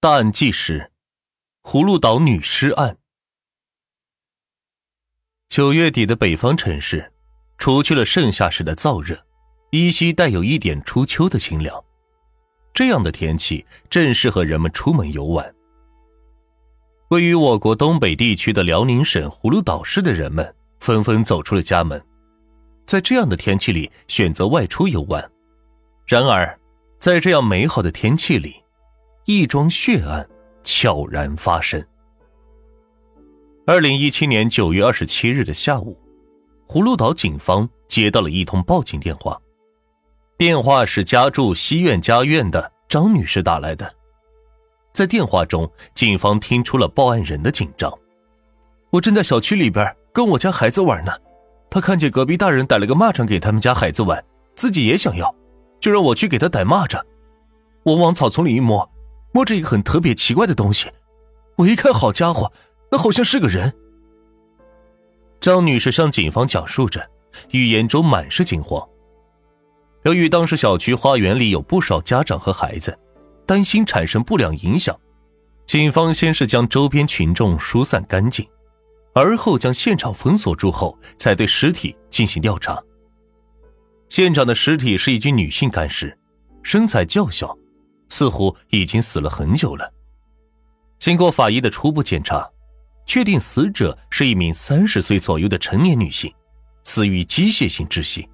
大案纪实：葫芦岛女尸案。九月底的北方城市，除去了盛夏时的燥热，依稀带有一点初秋的清凉。这样的天气正适合人们出门游玩。位于我国东北地区的辽宁省葫芦岛市的人们纷纷走出了家门，在这样的天气里选择外出游玩。然而，在这样美好的天气里，一桩血案悄然发生。二零一七年九月二十七日的下午，葫芦岛警方接到了一通报警电话，电话是家住西苑家苑的张女士打来的。在电话中，警方听出了报案人的紧张。我正在小区里边跟我家孩子玩呢，他看见隔壁大人逮了个蚂蚱给他们家孩子玩，自己也想要，就让我去给他逮蚂蚱。我往草丛里一摸。摸着一个很特别奇怪的东西，我一看，好家伙，那好像是个人。张女士向警方讲述着，语言中满是惊慌。由于当时小区花园里有不少家长和孩子，担心产生不良影响，警方先是将周边群众疏散干净，而后将现场封锁住后，才对尸体进行调查。现场的尸体是一具女性干尸，身材较小。似乎已经死了很久了。经过法医的初步检查，确定死者是一名三十岁左右的成年女性，死于机械性窒息。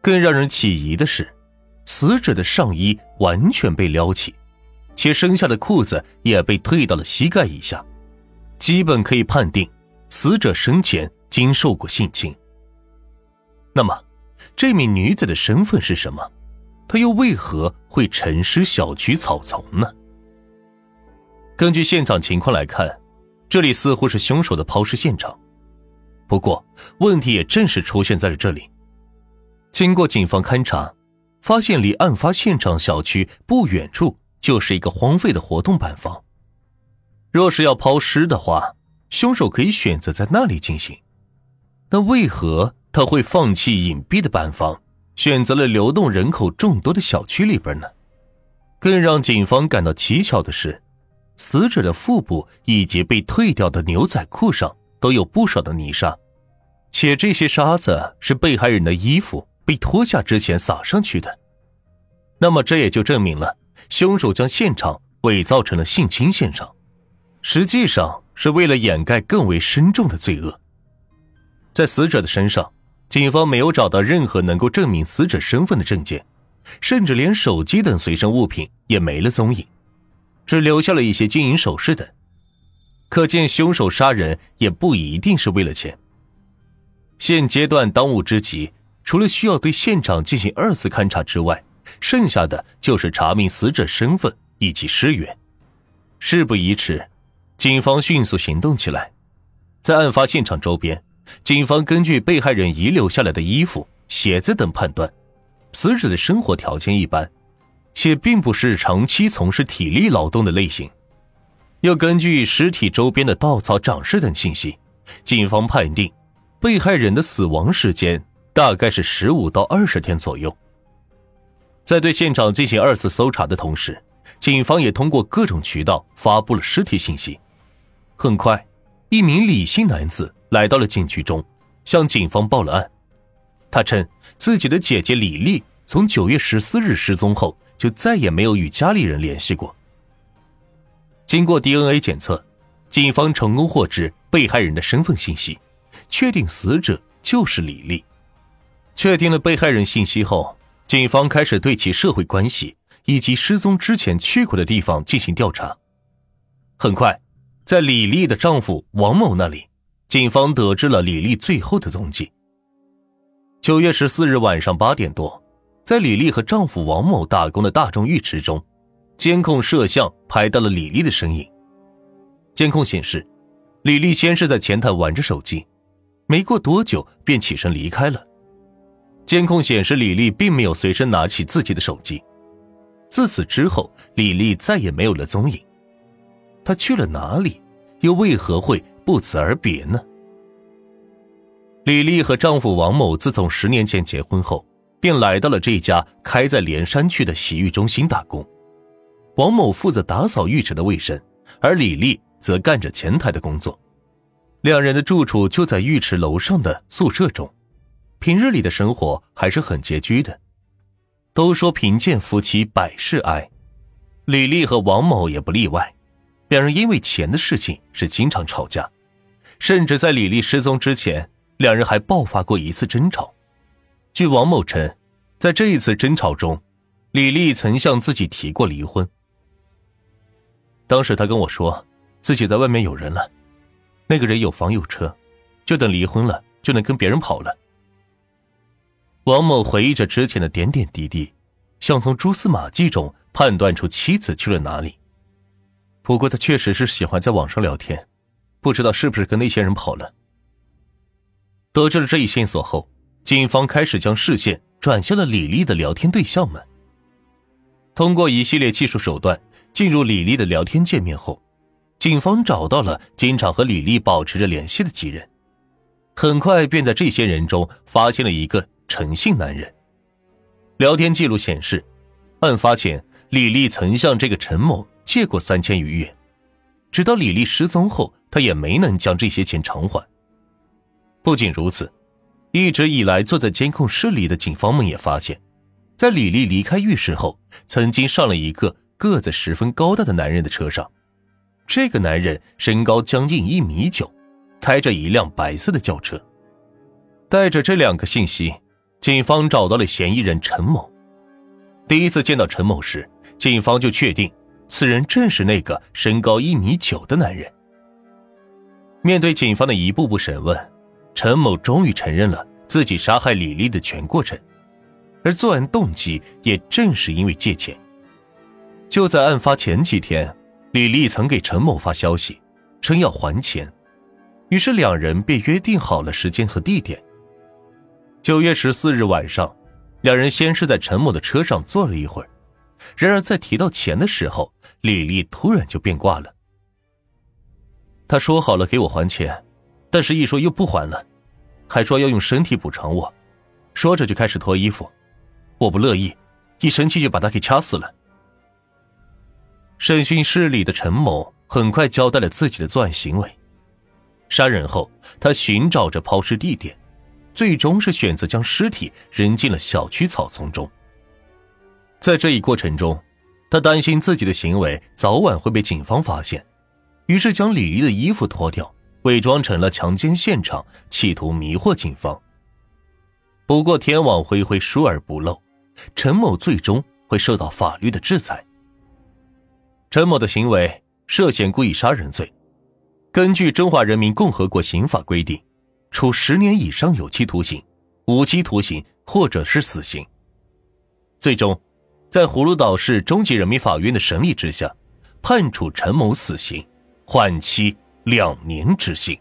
更让人起疑的是，死者的上衣完全被撩起，且身下的裤子也被退到了膝盖以下，基本可以判定死者生前经受过性侵。那么，这名女子的身份是什么？他又为何会沉尸小区草丛呢？根据现场情况来看，这里似乎是凶手的抛尸现场。不过，问题也正是出现在了这里。经过警方勘查，发现离案发现场小区不远处就是一个荒废的活动板房。若是要抛尸的话，凶手可以选择在那里进行。那为何他会放弃隐蔽的板房？选择了流动人口众多的小区里边呢。更让警方感到蹊跷的是，死者的腹部以及被退掉的牛仔裤上都有不少的泥沙，且这些沙子是被害人的衣服被脱下之前撒上去的。那么这也就证明了凶手将现场伪造成了性侵现场，实际上是为了掩盖更为深重的罪恶。在死者的身上。警方没有找到任何能够证明死者身份的证件，甚至连手机等随身物品也没了踪影，只留下了一些金银首饰等。可见凶手杀人也不一定是为了钱。现阶段当务之急，除了需要对现场进行二次勘查之外，剩下的就是查明死者身份以及尸源。事不宜迟，警方迅速行动起来，在案发现场周边。警方根据被害人遗留下来的衣服、鞋子等判断，死者的生活条件一般，且并不是长期从事体力劳动的类型。又根据尸体周边的稻草长势等信息，警方判定被害人的死亡时间大概是十五到二十天左右。在对现场进行二次搜查的同时，警方也通过各种渠道发布了尸体信息。很快，一名李姓男子。来到了警局中，向警方报了案。他称自己的姐姐李丽从九月十四日失踪后，就再也没有与家里人联系过。经过 DNA 检测，警方成功获知被害人的身份信息，确定死者就是李丽。确定了被害人信息后，警方开始对其社会关系以及失踪之前去过的地方进行调查。很快，在李丽的丈夫王某那里。警方得知了李丽最后的踪迹。九月十四日晚上八点多，在李丽和丈夫王某打工的大众浴池中，监控摄像拍到了李丽的身影。监控显示，李丽先是在前台玩着手机，没过多久便起身离开了。监控显示，李丽并没有随身拿起自己的手机。自此之后，李丽再也没有了踪影。她去了哪里？又为何会？不辞而别呢？李丽和丈夫王某自从十年前结婚后，便来到了这家开在连山区的洗浴中心打工。王某负责打扫浴池的卫生，而李丽则干着前台的工作。两人的住处就在浴池楼上的宿舍中，平日里的生活还是很拮据的。都说贫贱夫妻百事哀，李丽和王某也不例外。两人因为钱的事情是经常吵架，甚至在李丽失踪之前，两人还爆发过一次争吵。据王某称，在这一次争吵中，李丽曾向自己提过离婚。当时他跟我说，自己在外面有人了，那个人有房有车，就等离婚了就能跟别人跑了。王某回忆着之前的点点滴滴，想从蛛丝马迹中判断出妻子去了哪里。不过他确实是喜欢在网上聊天，不知道是不是跟那些人跑了。得知了这一线索后，警方开始将视线转向了李丽的聊天对象们。通过一系列技术手段进入李丽的聊天界面后，警方找到了经常和李丽保持着联系的几人，很快便在这些人中发现了一个。陈姓男人，聊天记录显示，案发前李丽曾向这个陈某借过三千余元，直到李丽失踪后，他也没能将这些钱偿还。不仅如此，一直以来坐在监控室里的警方们也发现，在李丽离开浴室后，曾经上了一个个子十分高大的男人的车上。这个男人身高将近一米九，开着一辆白色的轿车。带着这两个信息。警方找到了嫌疑人陈某。第一次见到陈某时，警方就确定此人正是那个身高一米九的男人。面对警方的一步步审问，陈某终于承认了自己杀害李丽的全过程，而作案动机也正是因为借钱。就在案发前几天，李丽曾给陈某发消息，称要还钱，于是两人便约定好了时间和地点。九月十四日晚上，两人先是在陈某的车上坐了一会儿，然而在提到钱的时候，李丽突然就变卦了。他说好了给我还钱，但是一说又不还了，还说要用身体补偿我，说着就开始脱衣服，我不乐意，一生气就把他给掐死了。审讯室里的陈某很快交代了自己的作案行为，杀人后他寻找着抛尸地点。最终是选择将尸体扔进了小区草丛中。在这一过程中，他担心自己的行为早晚会被警方发现，于是将李丽的衣服脱掉，伪装成了强奸现场，企图迷惑警方。不过天网恢恢，疏而不漏，陈某最终会受到法律的制裁。陈某的行为涉嫌故意杀人罪，根据《中华人民共和国刑法》规定。处十年以上有期徒刑、无期徒刑或者是死刑。最终，在葫芦岛市中级人民法院的审理之下，判处陈某死刑，缓期两年执行。